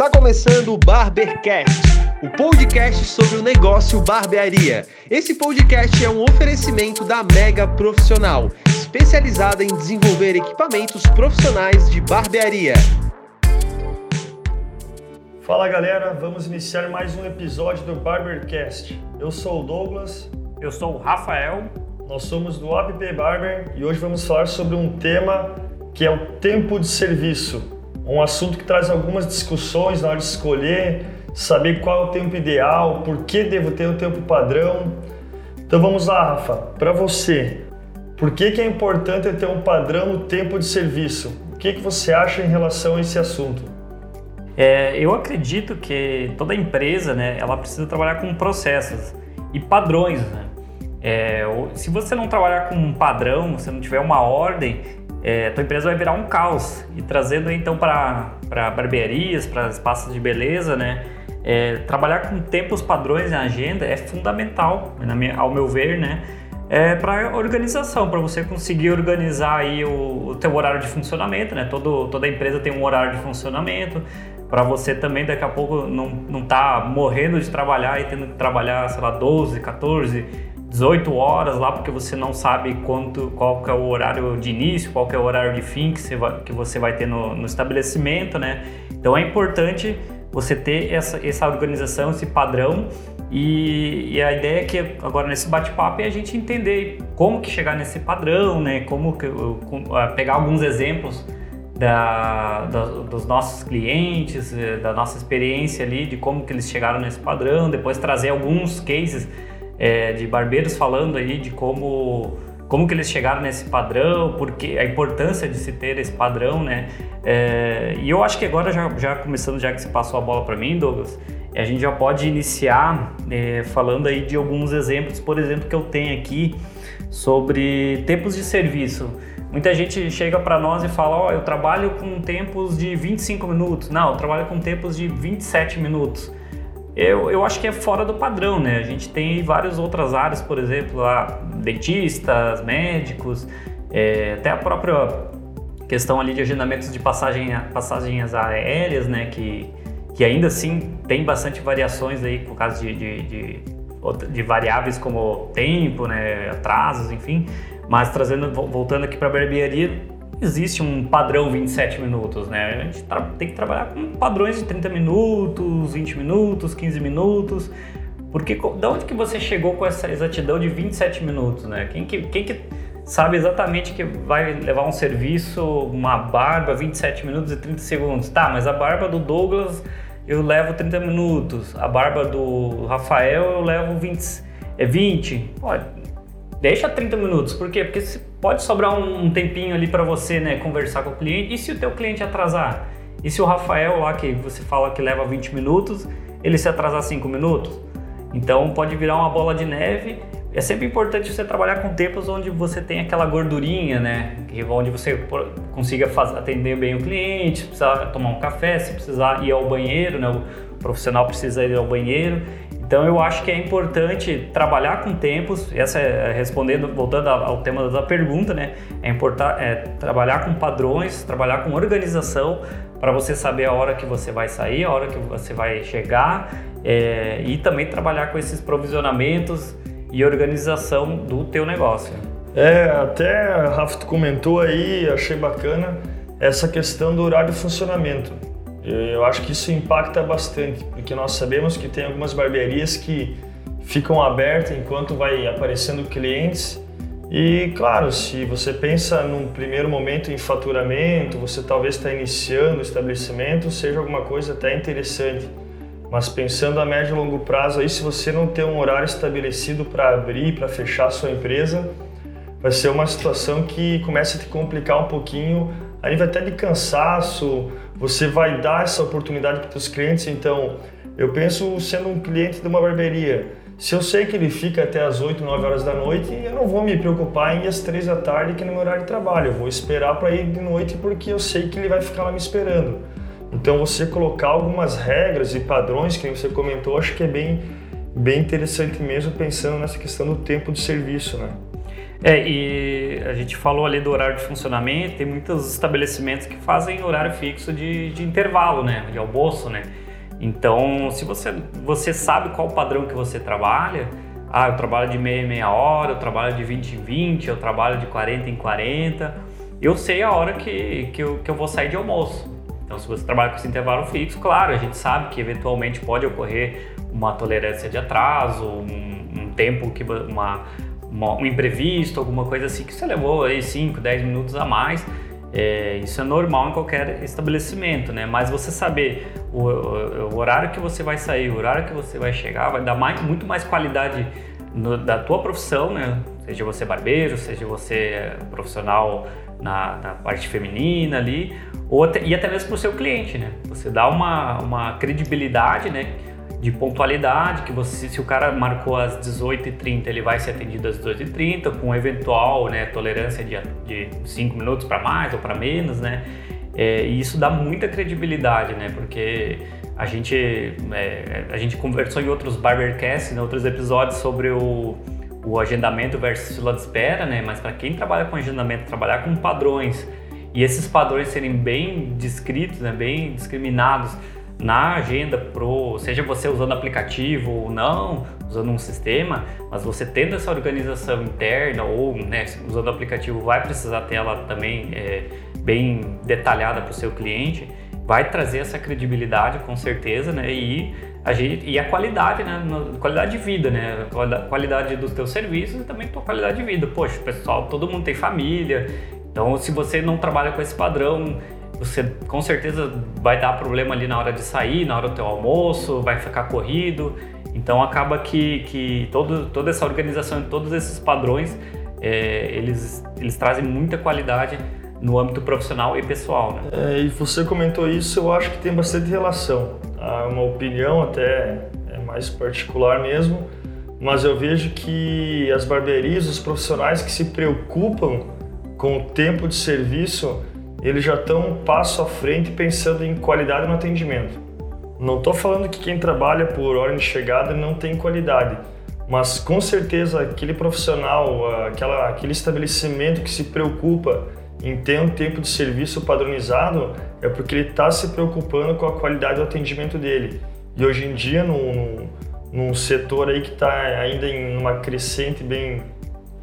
Está começando o Barbercast, o podcast sobre o negócio barbearia. Esse podcast é um oferecimento da Mega Profissional, especializada em desenvolver equipamentos profissionais de barbearia. Fala galera, vamos iniciar mais um episódio do Barbercast. Eu sou o Douglas. Eu sou o Rafael. Nós somos do APP Barber e hoje vamos falar sobre um tema que é o tempo de serviço um assunto que traz algumas discussões na hora de escolher, saber qual é o tempo ideal, por que devo ter o tempo padrão. Então vamos lá, Rafa, para você, por que, que é importante ter um padrão no tempo de serviço? O que, que você acha em relação a esse assunto? É, eu acredito que toda empresa, né, ela precisa trabalhar com processos e padrões, né? É, se você não trabalhar com um padrão, se não tiver uma ordem, é, tua empresa vai virar um caos. E trazendo então para barbearias, para espaços de beleza, né? É, trabalhar com tempos padrões na agenda é fundamental, minha, ao meu ver, né? É, para organização, para você conseguir organizar aí o, o teu horário de funcionamento, né? Todo, toda empresa tem um horário de funcionamento, para você também daqui a pouco não, não tá morrendo de trabalhar e tendo que trabalhar, sei lá, 12, 14, 18 horas lá, porque você não sabe quanto, qual que é o horário de início, qual que é o horário de fim que você vai, que você vai ter no, no estabelecimento, né? Então é importante você ter essa, essa organização, esse padrão e, e, a ideia é que agora nesse bate-papo é a gente entender como que chegar nesse padrão, né? Como, que, como ah, pegar alguns exemplos da, da, dos nossos clientes, eh, da nossa experiência ali, de como que eles chegaram nesse padrão, depois trazer alguns cases é, de barbeiros falando aí de como como que eles chegaram nesse padrão, porque a importância de se ter esse padrão, né? É, e eu acho que agora já, já começando já que você passou a bola para mim, Douglas, a gente já pode iniciar é, falando aí de alguns exemplos, por exemplo, que eu tenho aqui sobre tempos de serviço. Muita gente chega para nós e fala: Ó, oh, eu trabalho com tempos de 25 minutos. Não, eu trabalho com tempos de 27 minutos eu, eu acho que é fora do padrão, né? A gente tem várias outras áreas, por exemplo, lá, dentistas, médicos, é, até a própria questão ali de agendamentos de passagem, passagens aéreas, né? Que, que ainda assim tem bastante variações aí por causa de, de, de, de variáveis como tempo, né? Atrasos, enfim. Mas trazendo, voltando aqui para a barbearia, existe um padrão 27 minutos, né? A gente tem que trabalhar com padrões de 30 minutos, 20 minutos, 15 minutos. Porque de onde que você chegou com essa exatidão de 27 minutos, né? Quem que, quem que sabe exatamente que vai levar um serviço, uma barba, 27 minutos e 30 segundos? Tá, mas a barba do Douglas eu levo 30 minutos, a barba do Rafael eu levo 20, é 20. Pode, deixa 30 minutos. Por quê? Porque pode sobrar um tempinho ali para você, né, conversar com o cliente. E se o teu cliente atrasar? E se o Rafael lá que você fala que leva 20 minutos, ele se atrasar 5 minutos? Então pode virar uma bola de neve. É sempre importante você trabalhar com tempos onde você tem aquela gordurinha, né? Onde você consiga fazer, atender bem o cliente, se precisar tomar um café, se precisar ir ao banheiro, né? O profissional precisa ir ao banheiro. Então eu acho que é importante trabalhar com tempos, essa é respondendo, voltando ao tema da pergunta, né? É importante é, trabalhar com padrões, trabalhar com organização para você saber a hora que você vai sair, a hora que você vai chegar é, e também trabalhar com esses provisionamentos e organização do teu negócio. É, até Rafa comentou aí, achei bacana essa questão do horário de funcionamento. Eu acho que isso impacta bastante, porque nós sabemos que tem algumas barbearias que ficam abertas enquanto vai aparecendo clientes. E claro, se você pensa num primeiro momento em faturamento, você talvez está iniciando o estabelecimento, seja alguma coisa até interessante. Mas pensando a médio e longo prazo, aí se você não ter um horário estabelecido para abrir, para fechar a sua empresa, vai ser uma situação que começa a te complicar um pouquinho a nível até de cansaço, você vai dar essa oportunidade para os clientes. Então, eu penso sendo um cliente de uma barbearia, se eu sei que ele fica até as 8, 9 horas da noite, eu não vou me preocupar em ir às 3 da tarde, que é no meu horário de trabalho. Eu vou esperar para ir de noite porque eu sei que ele vai ficar lá me esperando. Então, você colocar algumas regras e padrões que você comentou, acho que é bem, bem interessante mesmo, pensando nessa questão do tempo de serviço, né? É, e a gente falou ali do horário de funcionamento, tem muitos estabelecimentos que fazem horário fixo de, de intervalo, né, de almoço, né. Então, se você, você sabe qual o padrão que você trabalha, ah, eu trabalho de meia em meia hora, eu trabalho de 20 em 20, eu trabalho de 40 em 40, eu sei a hora que, que, eu, que eu vou sair de almoço. Então, se você trabalha com esse intervalo fixo, claro, a gente sabe que eventualmente pode ocorrer uma tolerância de atraso, um, um tempo que uma um imprevisto, alguma coisa assim, que você levou aí 5, 10 minutos a mais. É, isso é normal em qualquer estabelecimento, né? Mas você saber o, o, o, horário que você vai sair, o horário que você vai chegar, vai dar mais, muito mais qualidade no, da tua profissão, né? Seja você barbeiro, seja você profissional na, na parte feminina ali, ou e até mesmo para o seu cliente, né? Você dá uma, uma credibilidade, né? De pontualidade, que você, se o cara marcou às 18h30, ele vai ser atendido às 18h30, com eventual né, tolerância de 5 minutos para mais ou para menos, né? É, e isso dá muita credibilidade, né? Porque a gente, é, a gente conversou em outros Barbercasts, em outros episódios sobre o, o agendamento versus fila de espera, né? Mas para quem trabalha com agendamento, trabalhar com padrões e esses padrões serem bem descritos, né? bem discriminados, na agenda pro, seja você usando aplicativo ou não, usando um sistema, mas você tendo essa organização interna ou né, usando aplicativo vai precisar ter ela também é, bem detalhada para o seu cliente, vai trazer essa credibilidade com certeza, né? E a, gente, e a qualidade, né? Qualidade de vida, né? Qualidade dos teus serviços e também tua qualidade de vida. Poxa, pessoal, todo mundo tem família, então se você não trabalha com esse padrão você com certeza vai dar problema ali na hora de sair, na hora do teu almoço, vai ficar corrido. Então acaba que, que todo, toda essa organização, todos esses padrões, é, eles, eles trazem muita qualidade no âmbito profissional e pessoal. Né? É, e você comentou isso, eu acho que tem bastante relação. Há uma opinião até é mais particular mesmo, mas eu vejo que as barbearias, os profissionais que se preocupam com o tempo de serviço, eles já estão um passo à frente pensando em qualidade no atendimento. Não estou falando que quem trabalha por ordem de chegada não tem qualidade, mas com certeza aquele profissional, aquela, aquele estabelecimento que se preocupa em ter um tempo de serviço padronizado é porque ele está se preocupando com a qualidade do atendimento dele. E hoje em dia, num, num setor aí que está ainda em uma crescente bem,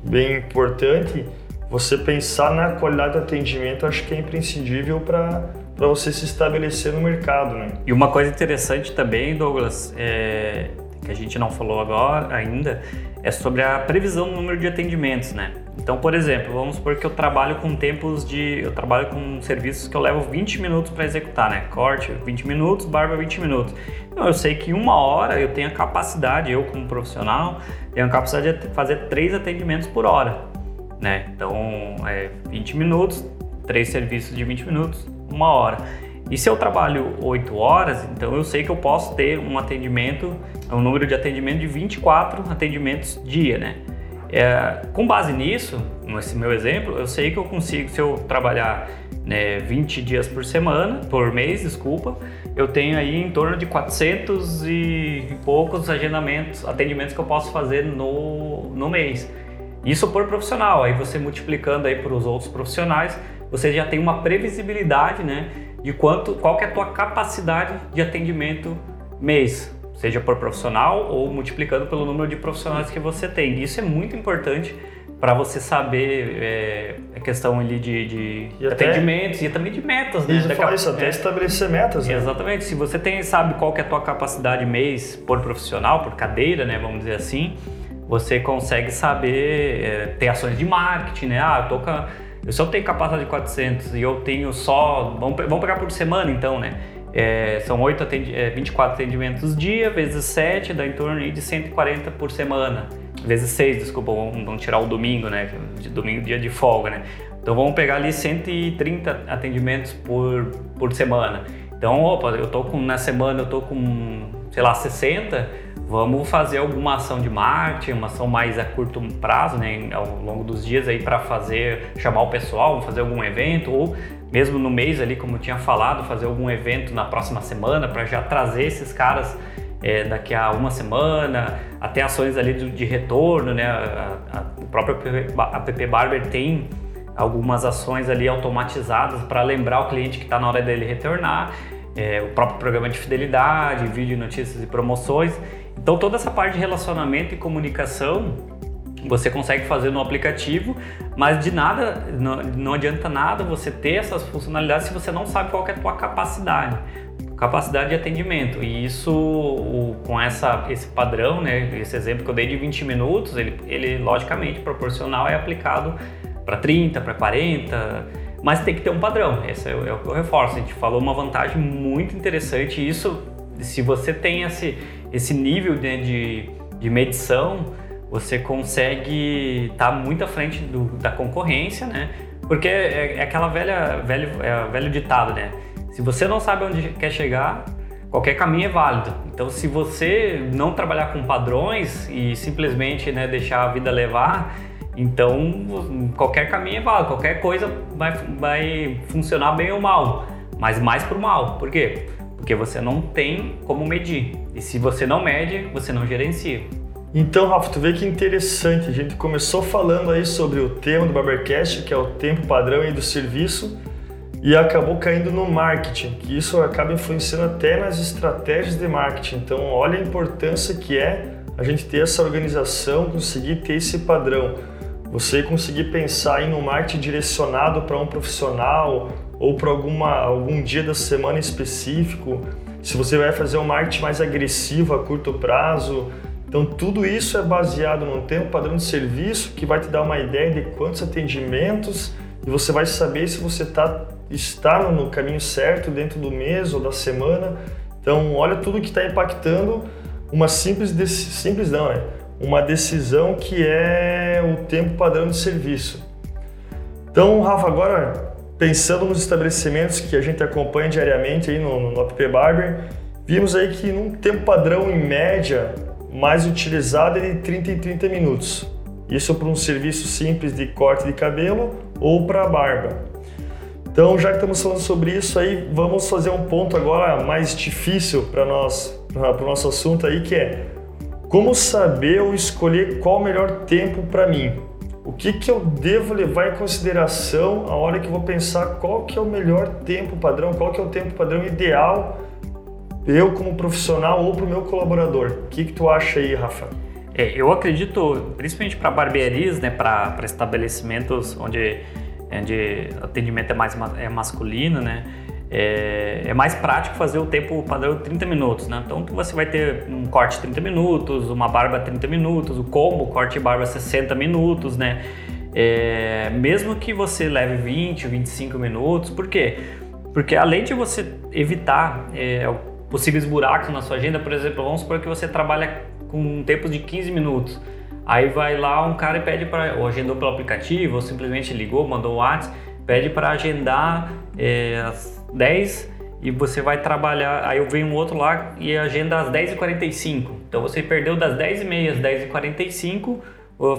bem importante, você pensar na qualidade do atendimento acho que é imprescindível para para você se estabelecer no mercado, né? E uma coisa interessante também, Douglas, é, que a gente não falou agora ainda, é sobre a previsão do número de atendimentos, né? Então, por exemplo, vamos supor que eu trabalho com tempos de. Eu trabalho com serviços que eu levo 20 minutos para executar, né? Corte 20 minutos, barba 20 minutos. Então, eu sei que em uma hora eu tenho a capacidade, eu como profissional, tenho a capacidade de fazer três atendimentos por hora né? Então, é 20 minutos, três serviços de 20 minutos, uma hora. E se eu trabalho 8 horas, então eu sei que eu posso ter um atendimento, um número de atendimento de 24 atendimentos dia, né? É, com base nisso, nesse meu exemplo, eu sei que eu consigo, se eu trabalhar né, 20 dias por semana, por mês, desculpa, eu tenho aí em torno de 400 e poucos agendamentos, atendimentos que eu posso fazer no, no mês. Isso por profissional, aí você multiplicando aí para os outros profissionais, você já tem uma previsibilidade, né, de quanto, qual que é a tua capacidade de atendimento mês, seja por profissional ou multiplicando pelo número de profissionais que você tem. Isso é muito importante para você saber é, a questão ali de, de e atendimentos e também de metas, né? Isso, Daqui, isso até é, estabelecer metas. Né? Exatamente. Se você tem, sabe qual que é a tua capacidade mês por profissional, por cadeira, né, vamos dizer assim, você consegue saber, é, ter ações de marketing, né? Ah, eu tô eu só tenho capacidade de 400 e eu tenho só, vamos, vamos pegar por semana então, né? É, são 8 atendi, é, 24 atendimentos dia, vezes 7, dá em torno de 140 por semana. Vezes 6, desculpa, vamos, vamos tirar o domingo, né? De domingo, dia de folga, né? Então vamos pegar ali 130 atendimentos por, por semana. Então, opa, eu tô com, na semana eu tô com, sei lá, 60, vamos fazer alguma ação de marketing, uma ação mais a curto prazo, né, ao longo dos dias aí para fazer, chamar o pessoal, fazer algum evento ou mesmo no mês ali, como eu tinha falado, fazer algum evento na próxima semana para já trazer esses caras é, daqui a uma semana, até ações ali de, de retorno, né? A, a, o próprio app Barber tem algumas ações ali automatizadas para lembrar o cliente que está na hora dele retornar, é, o próprio programa de fidelidade, vídeo, notícias e promoções. Então toda essa parte de relacionamento e comunicação você consegue fazer no aplicativo, mas de nada, não, não adianta nada você ter essas funcionalidades se você não sabe qual é a tua capacidade capacidade de atendimento. E isso, o, com essa, esse padrão, né, esse exemplo que eu dei de 20 minutos, ele, ele logicamente proporcional é aplicado para 30, para 40, mas tem que ter um padrão. Esse é, é o que eu reforço. A gente falou uma vantagem muito interessante. Isso, se você tem esse, esse nível de, de, de medição, você consegue estar tá muito à frente do, da concorrência, né? Porque é, é aquela velha, velho, é, velho ditado, né? Se você não sabe onde quer chegar, qualquer caminho é válido. Então, se você não trabalhar com padrões e simplesmente né, deixar a vida levar, então qualquer caminho é válido, qualquer coisa vai, vai funcionar bem ou mal, mas mais para o mal. Por quê? Porque você não tem como medir. E se você não mede, você não gerencia. Então, Rafa, tu vê que interessante. A gente começou falando aí sobre o tema do Barbercast, que é o tempo padrão aí do serviço e acabou caindo no marketing, que isso acaba influenciando até nas estratégias de marketing. Então, olha a importância que é a gente ter essa organização, conseguir ter esse padrão. Você conseguir pensar em um marketing direcionado para um profissional ou para alguma algum dia da semana específico. Se você vai fazer um marketing mais agressivo a curto prazo, então tudo isso é baseado num tempo padrão de serviço que vai te dar uma ideia de quantos atendimentos e você vai saber se você tá, está no caminho certo dentro do mês ou da semana. Então, olha tudo que está impactando uma simples, simples não, é uma decisão que é o tempo padrão de serviço. Então, Rafa, agora pensando nos estabelecimentos que a gente acompanha diariamente aí no, no App Barber, vimos aí que num tempo padrão em média mais utilizado é de 30 em 30 minutos. Isso para um serviço simples de corte de cabelo ou para barba. Então, já que estamos falando sobre isso aí, vamos fazer um ponto agora mais difícil para nós, para o nosso assunto aí, que é como saber ou escolher qual o melhor tempo para mim. O que, que eu devo levar em consideração a hora que eu vou pensar qual que é o melhor tempo padrão, qual que é o tempo padrão ideal eu como profissional ou para o meu colaborador. O que, que tu acha aí, Rafa? É, eu acredito, principalmente para barbearias, né, para estabelecimentos onde, onde atendimento é mais é masculino, né, é, é, mais prático fazer o tempo padrão de 30 minutos, né? Então você vai ter um corte 30 minutos, uma barba 30 minutos, o combo corte e barba 60 minutos, né? É, mesmo que você leve 20 ou 25 minutos, por quê? Porque além de você evitar é, possíveis buracos na sua agenda, por exemplo, vamos supor que você trabalha com um tempo de 15 minutos. Aí vai lá um cara e pede para, ou agendou pelo aplicativo, ou simplesmente ligou, mandou o WhatsApp, pede para agendar é, às 10 e você vai trabalhar. Aí eu venho um outro lá e agenda às 10h45. Então você perdeu das 10h30 às 10h45,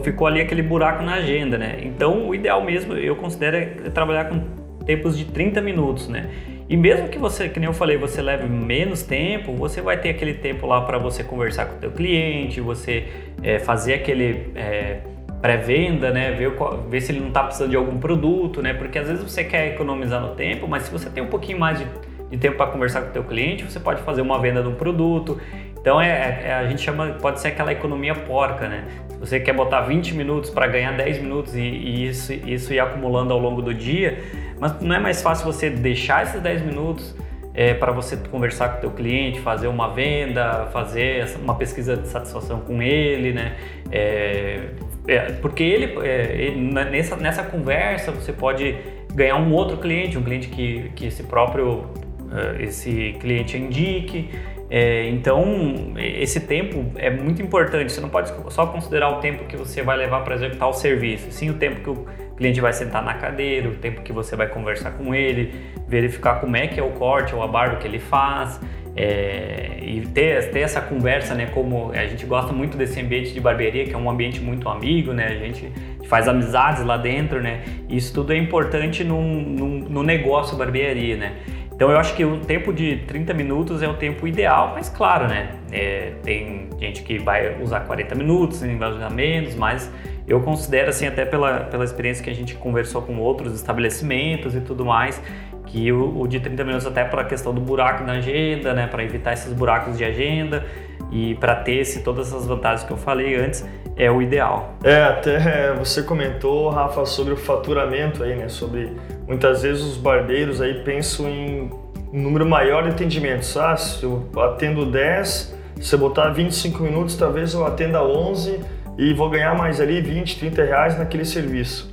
ficou ali aquele buraco na agenda, né? Então o ideal mesmo eu considero é trabalhar com tempos de 30 minutos, né? E mesmo que você, que nem eu falei, você leve menos tempo, você vai ter aquele tempo lá para você conversar com o teu cliente, você é, fazer aquele é, pré-venda, né? Ver, ver se ele não está precisando de algum produto, né? Porque às vezes você quer economizar no tempo, mas se você tem um pouquinho mais de, de tempo para conversar com o teu cliente, você pode fazer uma venda de um produto. Então é, é, a gente chama, pode ser aquela economia porca, né? Se você quer botar 20 minutos para ganhar 10 minutos e, e isso, isso ir acumulando ao longo do dia, mas não é mais fácil você deixar esses 10 minutos é, para você conversar com o teu cliente, fazer uma venda, fazer uma pesquisa de satisfação com ele, né? É, é, porque ele, é, ele, nessa, nessa conversa você pode ganhar um outro cliente, um cliente que, que esse próprio é, esse cliente indique. É, então, esse tempo é muito importante. Você não pode só considerar o tempo que você vai levar para executar o serviço, sim o tempo que o cliente vai sentar na cadeira, o tempo que você vai conversar com ele, verificar como é que é o corte ou a barba que ele faz. É, e ter, ter essa conversa, né? Como a gente gosta muito desse ambiente de barbearia, que é um ambiente muito amigo, né? A gente faz amizades lá dentro, né? Isso tudo é importante no, no, no negócio barbearia, né? Então eu acho que o tempo de 30 minutos é o tempo ideal, mas claro, né? É, tem gente que vai usar 40 minutos, em usar menos, mas eu considero assim, até pela, pela experiência que a gente conversou com outros estabelecimentos e tudo mais, que o, o de 30 minutos até para a questão do buraco na agenda, né? Para evitar esses buracos de agenda e para ter esse, todas essas vantagens que eu falei antes, é o ideal. É, até você comentou, Rafa, sobre o faturamento aí, né? Sobre muitas vezes os barbeiros aí pensam em um número maior de atendimentos. Ah, se eu atendo 10, se eu botar 25 minutos, talvez eu atenda 11 e vou ganhar mais ali 20, 30 reais naquele serviço.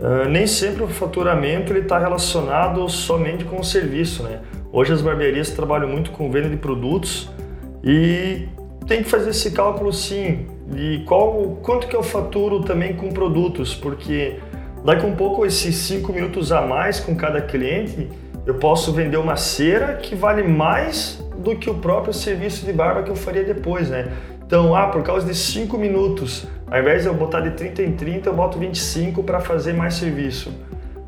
Uh, nem sempre o faturamento está relacionado somente com o serviço, né? Hoje as barbearias trabalham muito com venda de produtos e tem que fazer esse cálculo sim de qual quanto que eu faturo também com produtos, porque daqui um pouco esses cinco minutos a mais com cada cliente eu posso vender uma cera que vale mais do que o próprio serviço de barba que eu faria depois, né? Então, ah, por causa de 5 minutos, ao invés de eu botar de 30 em 30, eu boto 25 para fazer mais serviço.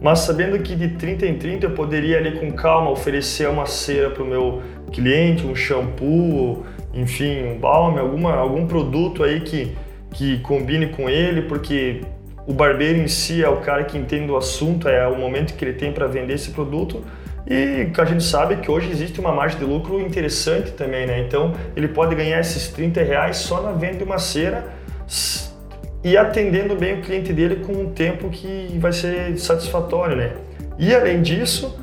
Mas sabendo que de 30 em 30 eu poderia ali com calma oferecer uma cera para o meu cliente, um shampoo, enfim, um balme, alguma, algum produto aí que, que combine com ele, porque o barbeiro em si é o cara que entende o assunto, é o momento que ele tem para vender esse produto. E a gente sabe que hoje existe uma margem de lucro interessante também, né? Então ele pode ganhar esses 30 reais só na venda de uma cera e atendendo bem o cliente dele com um tempo que vai ser satisfatório, né? E além disso,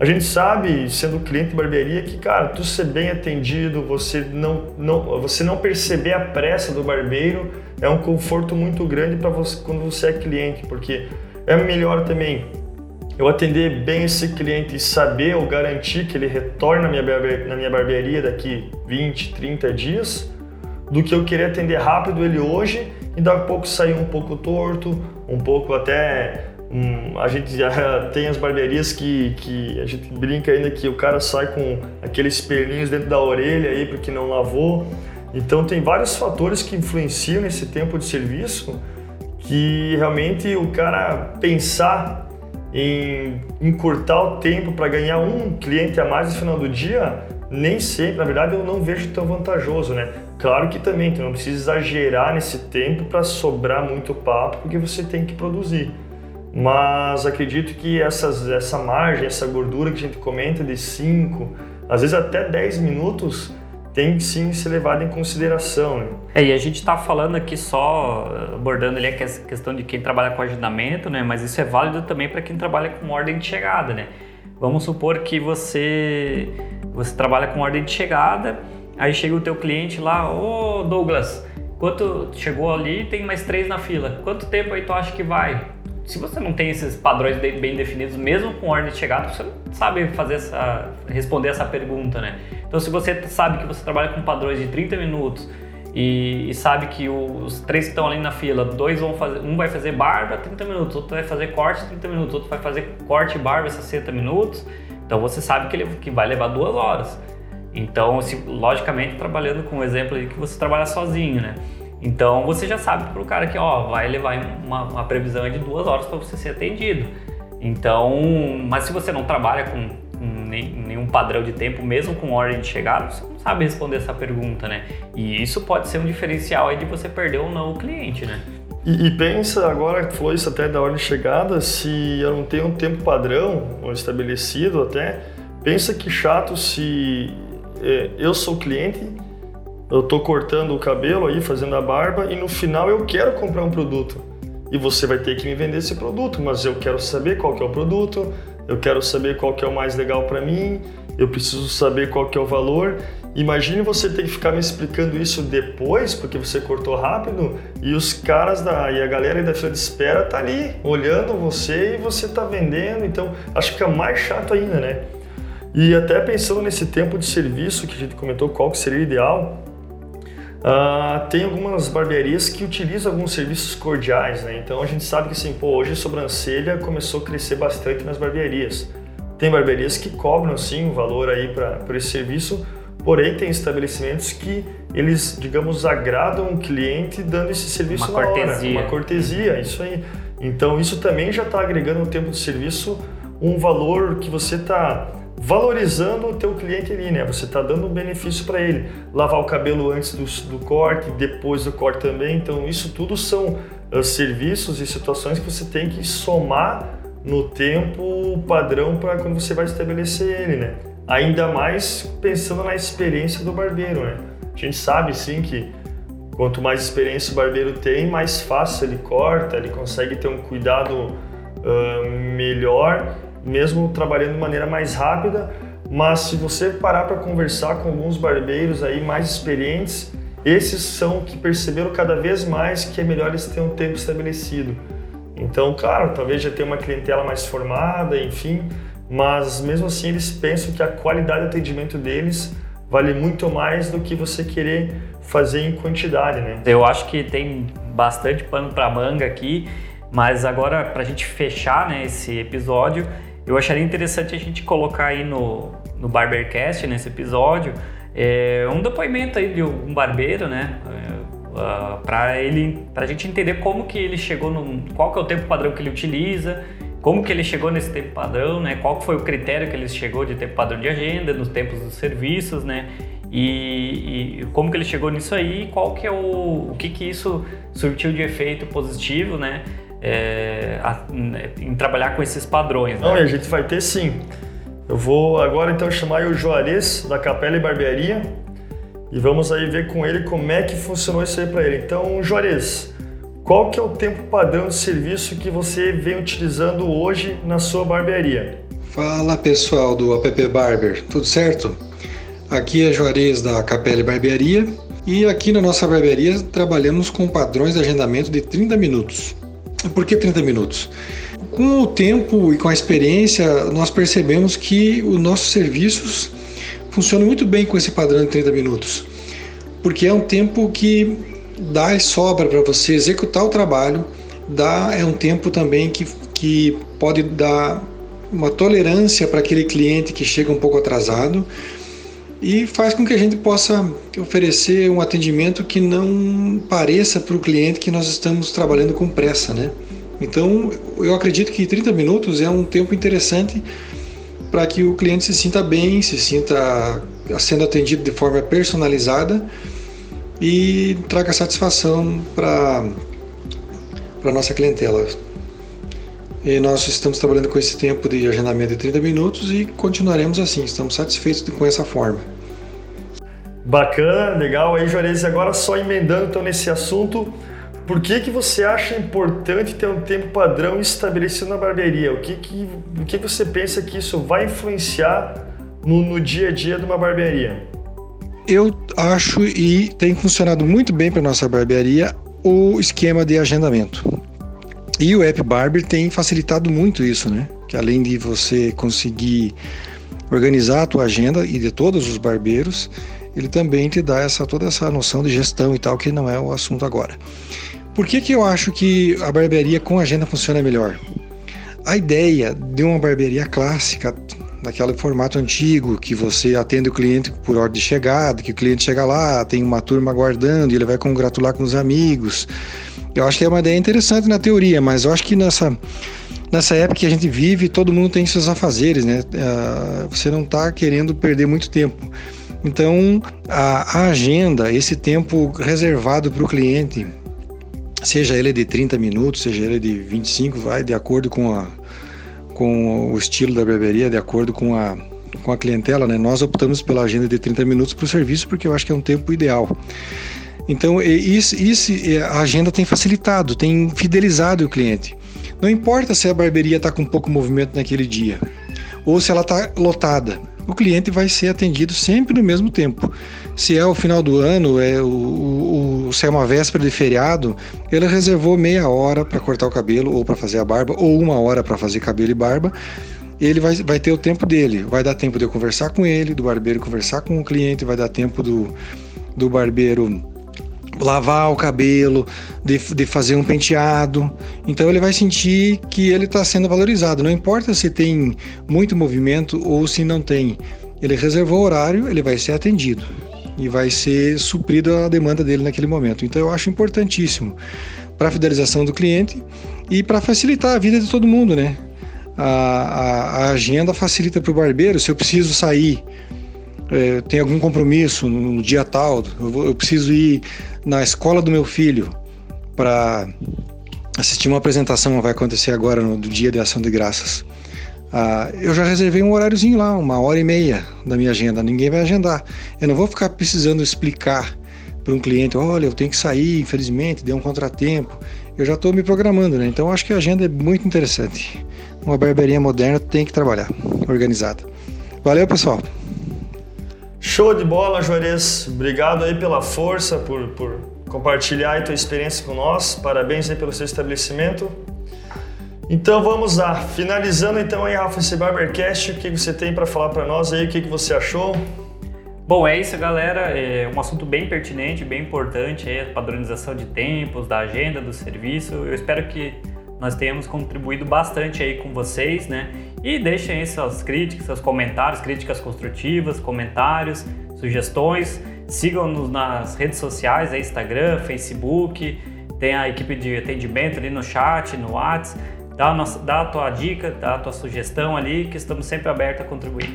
a gente sabe, sendo cliente de barbearia, que, cara, tu ser bem atendido, você não, não, você não perceber a pressa do barbeiro é um conforto muito grande para você quando você é cliente, porque é melhor também eu atender bem esse cliente e saber ou garantir que ele retorna na minha, na minha barbearia daqui 20, 30 dias, do que eu querer atender rápido ele hoje e daqui a pouco sair um pouco torto, um pouco até Hum, a gente já tem as barbearias que, que a gente brinca ainda que o cara sai com aqueles pelinhos dentro da orelha aí porque não lavou. Então tem vários fatores que influenciam nesse tempo de serviço que realmente o cara pensar em encurtar o tempo para ganhar um cliente a mais no final do dia, nem sempre, na verdade, eu não vejo tão vantajoso, né? Claro que também, tu não precisa exagerar nesse tempo para sobrar muito papo, porque você tem que produzir mas acredito que essas, essa margem, essa gordura que a gente comenta de 5, às vezes até 10 minutos, tem que sim ser levada em consideração. Né? É, e a gente está falando aqui só, abordando ali a questão de quem trabalha com agendamento, né? mas isso é válido também para quem trabalha com ordem de chegada. Né? Vamos supor que você, você trabalha com ordem de chegada, aí chega o teu cliente lá, ô Douglas, quanto chegou ali tem mais três na fila, quanto tempo aí tu acha que vai? se você não tem esses padrões bem definidos, mesmo com ordem de chegada, você não sabe fazer essa, responder essa pergunta, né? Então, se você sabe que você trabalha com padrões de 30 minutos e, e sabe que os três que estão ali na fila, dois vão fazer, um vai fazer barba 30 minutos, outro vai fazer corte 30 minutos, outro vai fazer corte e barba 60 minutos, então você sabe que ele que vai levar duas horas. Então, se, logicamente, trabalhando com o exemplo aí que você trabalha sozinho, né? Então você já sabe para o cara que ó, vai levar uma, uma previsão de duas horas para você ser atendido. Então, mas se você não trabalha com, com nenhum padrão de tempo, mesmo com ordem de chegada, você não sabe responder essa pergunta, né? E isso pode ser um diferencial aí de você perder ou não o cliente, né? E, e, pensa agora que falou isso até da ordem de chegada, se eu não tenho um tempo padrão ou estabelecido até, pensa que chato se é, eu sou cliente eu tô cortando o cabelo aí, fazendo a barba e no final eu quero comprar um produto. E você vai ter que me vender esse produto, mas eu quero saber qual que é o produto, eu quero saber qual que é o mais legal para mim, eu preciso saber qual que é o valor. Imagine você ter que ficar me explicando isso depois, porque você cortou rápido, e os caras da e a galera da fila de espera tá ali olhando você e você tá vendendo, então acho que fica mais chato ainda, né? E até pensando nesse tempo de serviço que a gente comentou, qual que seria o ideal, Uh, tem algumas barbearias que utilizam alguns serviços cordiais, né? Então a gente sabe que assim, pô, hoje a sobrancelha começou a crescer bastante nas barbearias. Tem barbearias que cobram sim um valor aí para esse serviço, porém tem estabelecimentos que eles, digamos, agradam o cliente dando esse serviço uma na cortesia. hora, uma cortesia, isso aí. Então isso também já está agregando no tempo de serviço um valor que você está valorizando o teu cliente ali, né? Você está dando um benefício para ele. Lavar o cabelo antes do, do, corte, depois do corte também. Então, isso tudo são uh, serviços e situações que você tem que somar no tempo padrão para quando você vai estabelecer ele, né? Ainda mais pensando na experiência do barbeiro, né? A gente sabe sim que quanto mais experiência o barbeiro tem, mais fácil ele corta, ele consegue ter um cuidado uh, melhor, mesmo trabalhando de maneira mais rápida. Mas se você parar para conversar com alguns barbeiros aí mais experientes, esses são que perceberam cada vez mais que é melhor eles terem um tempo estabelecido. Então, claro, talvez já tenha uma clientela mais formada, enfim, mas mesmo assim eles pensam que a qualidade do atendimento deles vale muito mais do que você querer fazer em quantidade, né? Eu acho que tem bastante pano para manga aqui, mas agora para a gente fechar né, esse episódio, eu acharia interessante a gente colocar aí no, no Barbercast, nesse episódio, é, um depoimento aí de um barbeiro, né? Uh, ah, para ele, para a gente entender como que ele chegou no, qual que é o tempo padrão que ele utiliza, como que ele chegou nesse tempo padrão, né? Qual foi o critério que ele chegou de tempo padrão de agenda, nos tempos dos serviços, né? E, e, como que ele chegou nisso aí, qual que é o, o que que isso surtiu de efeito positivo, né? É, a, em trabalhar com esses padrões. Né? Não, e a gente vai ter sim. Eu vou agora então chamar o Juarez da Capela e Barbearia e vamos aí ver com ele como é que funcionou isso aí para ele. Então, Juarez, qual que é o tempo padrão de serviço que você vem utilizando hoje na sua barbearia? Fala pessoal do App Barber, tudo certo? Aqui é Juarez da Capela Barbearia e aqui na nossa barbearia trabalhamos com padrões de agendamento de 30 minutos. Por que 30 minutos? Com o tempo e com a experiência, nós percebemos que os nossos serviços funcionam muito bem com esse padrão de 30 minutos, porque é um tempo que dá e sobra para você executar o trabalho, dá é um tempo também que, que pode dar uma tolerância para aquele cliente que chega um pouco atrasado e faz com que a gente possa oferecer um atendimento que não pareça para o cliente que nós estamos trabalhando com pressa, né? Então, eu acredito que 30 minutos é um tempo interessante para que o cliente se sinta bem, se sinta sendo atendido de forma personalizada e traga satisfação para a nossa clientela. E nós estamos trabalhando com esse tempo de agendamento de 30 minutos e continuaremos assim, estamos satisfeitos com essa forma. Bacana, legal. Aí, Juarez, agora só emendando então nesse assunto, por que, que você acha importante ter um tempo padrão estabelecido na barbearia? O que, que, o que você pensa que isso vai influenciar no, no dia a dia de uma barbearia? Eu acho e tem funcionado muito bem para nossa barbearia o esquema de agendamento. E o App Barber tem facilitado muito isso, né? Que além de você conseguir organizar a tua agenda e de todos os barbeiros, ele também te dá essa toda essa noção de gestão e tal, que não é o assunto agora. Por que, que eu acho que a barbearia com agenda funciona melhor? A ideia de uma barbearia clássica, naquele formato antigo, que você atende o cliente por ordem de chegada, que o cliente chega lá, tem uma turma aguardando ele vai congratular com os amigos, eu acho que é uma ideia interessante na teoria, mas eu acho que nessa, nessa época que a gente vive, todo mundo tem seus afazeres, né? Uh, você não está querendo perder muito tempo. Então, a, a agenda, esse tempo reservado para o cliente, seja ele de 30 minutos, seja ele de 25, vai de acordo com, a, com o estilo da barbearia, de acordo com a, com a clientela, né? Nós optamos pela agenda de 30 minutos para o serviço porque eu acho que é um tempo ideal. Então, isso, isso, a agenda tem facilitado, tem fidelizado o cliente. Não importa se a barbearia está com pouco movimento naquele dia ou se ela está lotada, o cliente vai ser atendido sempre no mesmo tempo. Se é o final do ano, é o, o, se é uma véspera de feriado, ele reservou meia hora para cortar o cabelo ou para fazer a barba, ou uma hora para fazer cabelo e barba. Ele vai, vai ter o tempo dele, vai dar tempo de eu conversar com ele, do barbeiro conversar com o cliente, vai dar tempo do, do barbeiro lavar o cabelo, de, de fazer um penteado. Então ele vai sentir que ele está sendo valorizado. Não importa se tem muito movimento ou se não tem. Ele reservou o horário, ele vai ser atendido e vai ser suprido a demanda dele naquele momento. Então eu acho importantíssimo para a fidelização do cliente e para facilitar a vida de todo mundo, né? a, a, a agenda facilita para o barbeiro. Se eu preciso sair, é, tem algum compromisso no, no dia tal, eu, vou, eu preciso ir na escola do meu filho para assistir uma apresentação vai acontecer agora no dia de ação de graças. Ah, eu já reservei um horáriozinho lá, uma hora e meia da minha agenda. Ninguém vai agendar. Eu não vou ficar precisando explicar para um cliente: olha, eu tenho que sair, infelizmente, deu um contratempo. Eu já estou me programando, né? Então acho que a agenda é muito interessante. Uma barbearia moderna tem que trabalhar, organizada. Valeu, pessoal. Show de bola, Juarez. Obrigado aí pela força, por, por compartilhar a tua experiência com nós. Parabéns aí pelo seu estabelecimento. Então vamos lá, finalizando então aí, Rafa, esse Barbercast, o que você tem para falar para nós aí, o que você achou? Bom, é isso, galera. É um assunto bem pertinente, bem importante, aí, a padronização de tempos, da agenda, do serviço. Eu espero que nós tenhamos contribuído bastante aí com vocês, né? E deixem aí suas críticas, seus comentários, críticas construtivas, comentários, sugestões. Sigam-nos nas redes sociais, aí, Instagram, Facebook, tem a equipe de atendimento ali no chat, no WhatsApp dá a, nossa, dá a tua dica, dá a tua sugestão ali, que estamos sempre abertos a contribuir.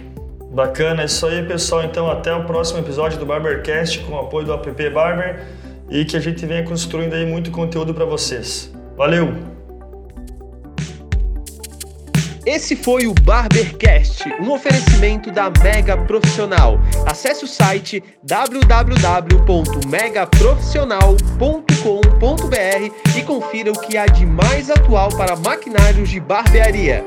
Bacana, é isso aí, pessoal. Então, até o próximo episódio do Barbercast com o apoio do app Barber e que a gente venha construindo aí muito conteúdo para vocês. Valeu! Esse foi o Barbercast, um oferecimento da Mega Profissional. Acesse o site www.megaprofissional.com.br e confira o que há de mais atual para maquinários de barbearia.